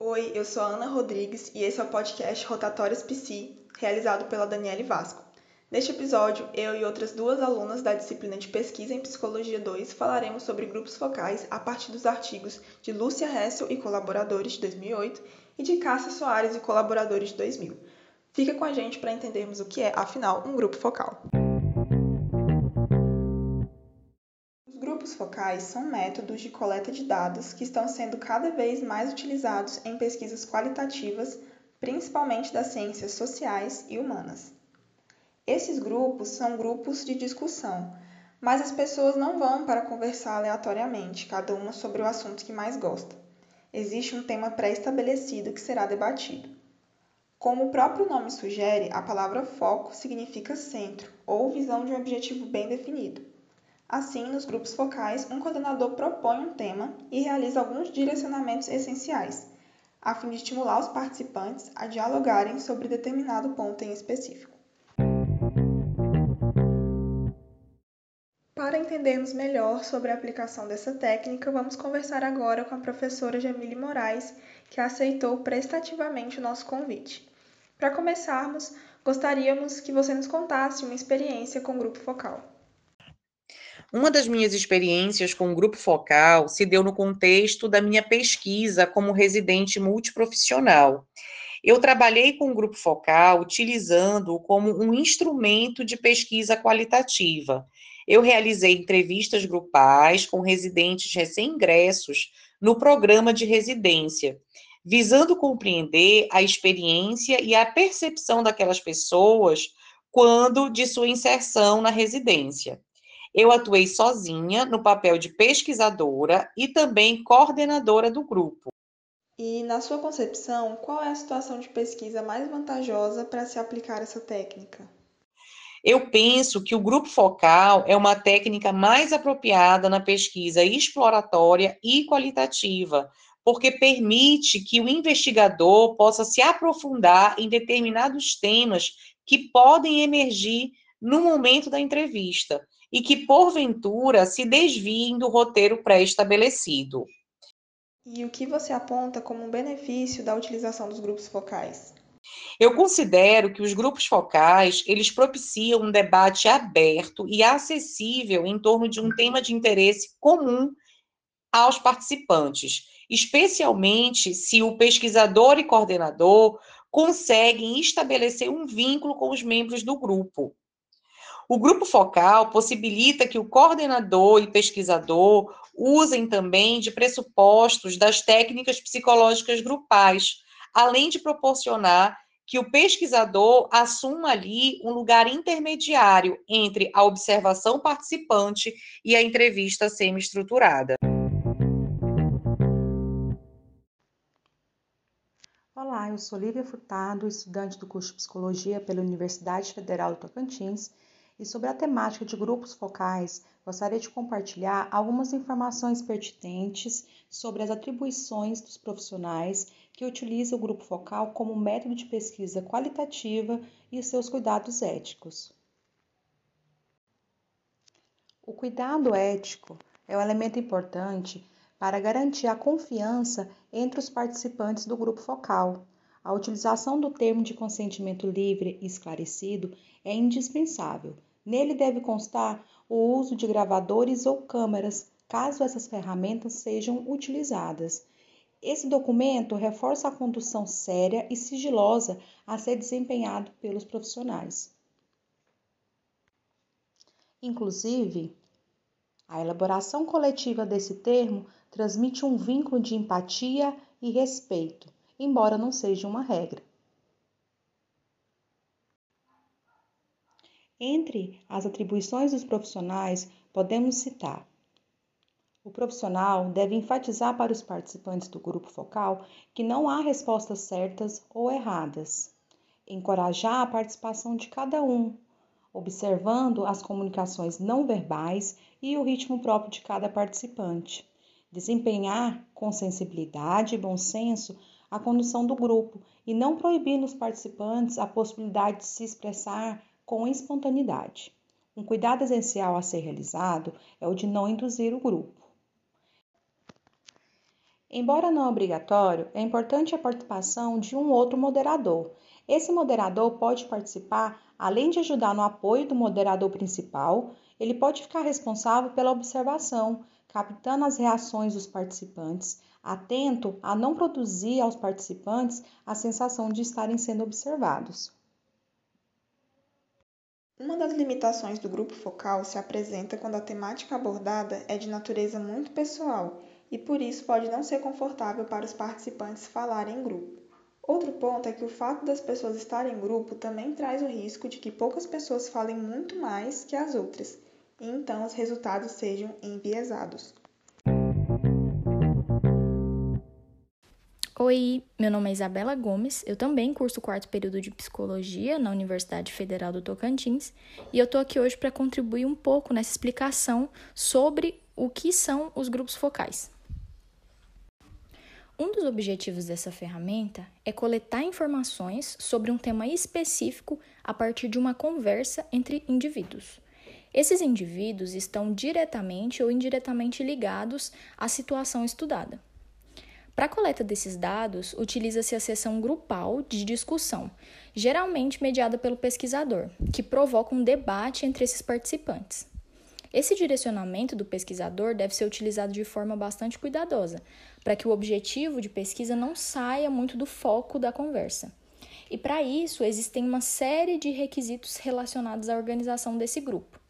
Oi, eu sou a Ana Rodrigues e esse é o podcast Rotatórias Psi, realizado pela Daniele Vasco. Neste episódio, eu e outras duas alunas da disciplina de Pesquisa em Psicologia 2 falaremos sobre grupos focais a partir dos artigos de Lúcia Hessel e colaboradores de 2008 e de Cássia Soares e colaboradores de 2000. Fica com a gente para entendermos o que é, afinal, um grupo focal. Focais são métodos de coleta de dados que estão sendo cada vez mais utilizados em pesquisas qualitativas, principalmente das ciências sociais e humanas. Esses grupos são grupos de discussão, mas as pessoas não vão para conversar aleatoriamente, cada uma sobre o assunto que mais gosta. Existe um tema pré-estabelecido que será debatido. Como o próprio nome sugere, a palavra foco significa centro ou visão de um objetivo bem definido. Assim, nos grupos focais, um coordenador propõe um tema e realiza alguns direcionamentos essenciais, a fim de estimular os participantes a dialogarem sobre determinado ponto em específico. Para entendermos melhor sobre a aplicação dessa técnica, vamos conversar agora com a professora Jamile Moraes, que aceitou prestativamente o nosso convite. Para começarmos, gostaríamos que você nos contasse uma experiência com o grupo focal. Uma das minhas experiências com o grupo focal se deu no contexto da minha pesquisa como residente multiprofissional. Eu trabalhei com o grupo focal utilizando-o como um instrumento de pesquisa qualitativa. Eu realizei entrevistas grupais com residentes recém-ingressos no programa de residência, visando compreender a experiência e a percepção daquelas pessoas quando de sua inserção na residência. Eu atuei sozinha no papel de pesquisadora e também coordenadora do grupo. E, na sua concepção, qual é a situação de pesquisa mais vantajosa para se aplicar essa técnica? Eu penso que o grupo focal é uma técnica mais apropriada na pesquisa exploratória e qualitativa, porque permite que o investigador possa se aprofundar em determinados temas que podem emergir no momento da entrevista e que, porventura, se desviem do roteiro pré-estabelecido. E o que você aponta como um benefício da utilização dos grupos focais? Eu considero que os grupos focais, eles propiciam um debate aberto e acessível em torno de um tema de interesse comum aos participantes, especialmente se o pesquisador e coordenador conseguem estabelecer um vínculo com os membros do grupo. O grupo focal possibilita que o coordenador e pesquisador usem também de pressupostos das técnicas psicológicas grupais, além de proporcionar que o pesquisador assuma ali um lugar intermediário entre a observação participante e a entrevista semi-estruturada. Olá, eu sou Lívia Furtado, estudante do curso de Psicologia pela Universidade Federal do Tocantins e sobre a temática de grupos focais, gostaria de compartilhar algumas informações pertinentes sobre as atribuições dos profissionais que utilizam o grupo focal como método de pesquisa qualitativa e seus cuidados éticos. O cuidado ético é um elemento importante para garantir a confiança entre os participantes do grupo focal. A utilização do termo de consentimento livre e esclarecido é indispensável. Nele deve constar o uso de gravadores ou câmeras, caso essas ferramentas sejam utilizadas. Esse documento reforça a condução séria e sigilosa a ser desempenhado pelos profissionais. Inclusive, a elaboração coletiva desse termo transmite um vínculo de empatia e respeito, embora não seja uma regra. Entre as atribuições dos profissionais, podemos citar: o profissional deve enfatizar para os participantes do grupo focal que não há respostas certas ou erradas, encorajar a participação de cada um, observando as comunicações não verbais e o ritmo próprio de cada participante, desempenhar com sensibilidade e bom senso a condução do grupo e não proibir nos participantes a possibilidade de se expressar com espontaneidade. Um cuidado essencial a ser realizado é o de não induzir o grupo. Embora não obrigatório, é importante a participação de um outro moderador. Esse moderador pode participar, além de ajudar no apoio do moderador principal, ele pode ficar responsável pela observação, captando as reações dos participantes, atento a não produzir aos participantes a sensação de estarem sendo observados. Uma das limitações do grupo focal se apresenta quando a temática abordada é de natureza muito pessoal e por isso pode não ser confortável para os participantes falarem em grupo. Outro ponto é que o fato das pessoas estarem em grupo também traz o risco de que poucas pessoas falem muito mais que as outras, e então os resultados sejam enviesados. Oi, meu nome é Isabela Gomes, eu também curso o quarto período de Psicologia na Universidade Federal do Tocantins e eu tô aqui hoje para contribuir um pouco nessa explicação sobre o que são os grupos focais. Um dos objetivos dessa ferramenta é coletar informações sobre um tema específico a partir de uma conversa entre indivíduos. Esses indivíduos estão diretamente ou indiretamente ligados à situação estudada. Para a coleta desses dados, utiliza-se a sessão grupal de discussão, geralmente mediada pelo pesquisador, que provoca um debate entre esses participantes. Esse direcionamento do pesquisador deve ser utilizado de forma bastante cuidadosa, para que o objetivo de pesquisa não saia muito do foco da conversa. E para isso, existem uma série de requisitos relacionados à organização desse grupo.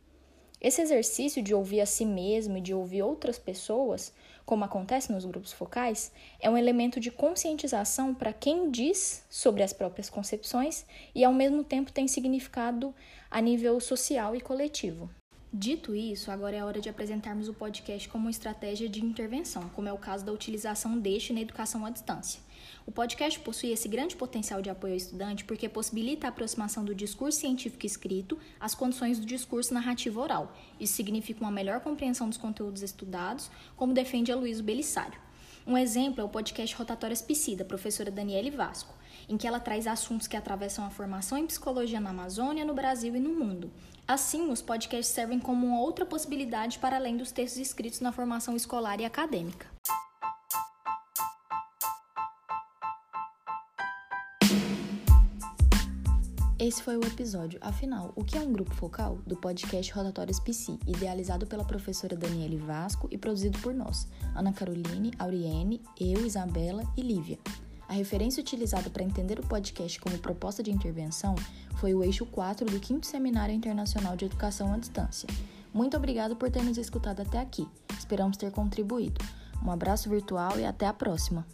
Esse exercício de ouvir a si mesmo e de ouvir outras pessoas como acontece nos grupos focais, é um elemento de conscientização para quem diz sobre as próprias concepções e, ao mesmo tempo, tem significado a nível social e coletivo. Dito isso, agora é a hora de apresentarmos o podcast como uma estratégia de intervenção, como é o caso da utilização deste na educação à distância. O podcast possui esse grande potencial de apoio ao estudante porque possibilita a aproximação do discurso científico escrito às condições do discurso narrativo oral. Isso significa uma melhor compreensão dos conteúdos estudados, como defende a Luísa Belissário. Um exemplo é o podcast Rotatórias Psi, professora Daniele Vasco, em que ela traz assuntos que atravessam a formação em psicologia na Amazônia, no Brasil e no mundo. Assim, os podcasts servem como uma outra possibilidade para além dos textos escritos na formação escolar e acadêmica. Esse foi o episódio. Afinal, o que é um grupo focal? Do podcast Rotatórios PC, idealizado pela professora Daniele Vasco e produzido por nós, Ana Caroline, Auriene, eu, Isabela e Lívia. A referência utilizada para entender o podcast como proposta de intervenção foi o eixo 4 do 5 Seminário Internacional de Educação à Distância. Muito obrigado por ter nos escutado até aqui. Esperamos ter contribuído. Um abraço virtual e até a próxima!